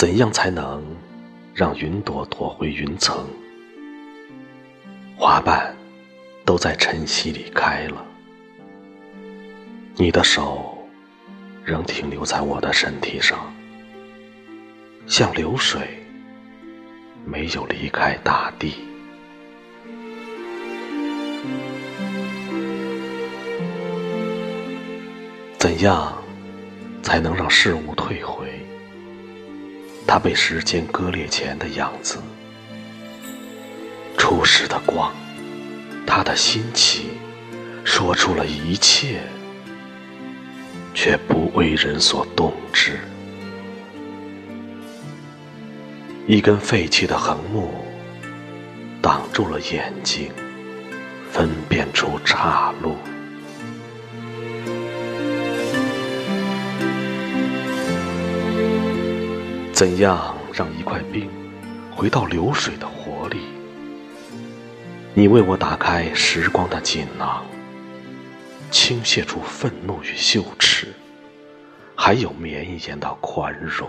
怎样才能让云朵躲回云层？花瓣都在晨曦里开了，你的手仍停留在我的身体上，像流水，没有离开大地。怎样才能让事物退回？他被时间割裂前的样子，初始的光，他的心起，说出了一切，却不为人所动之。一根废弃的横木，挡住了眼睛，分辨出岔路。怎样让一块冰回到流水的活力？你为我打开时光的锦囊，倾泻出愤怒与羞耻，还有绵延的宽容。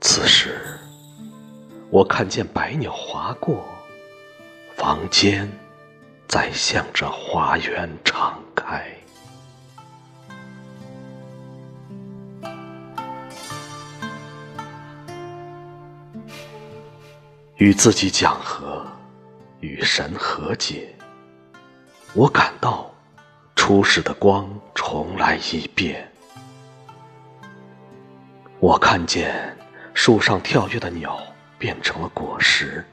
此时，我看见百鸟划过，房间在向着花园敞开。与自己讲和，与神和解。我感到初始的光重来一遍。我看见树上跳跃的鸟变成了果实。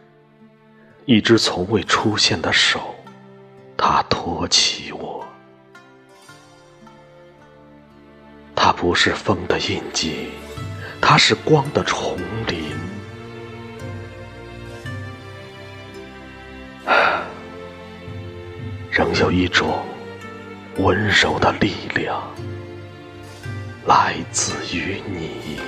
一只从未出现的手，它托起我。它不是风的印记，它是光的重仍有一种温柔的力量，来自于你。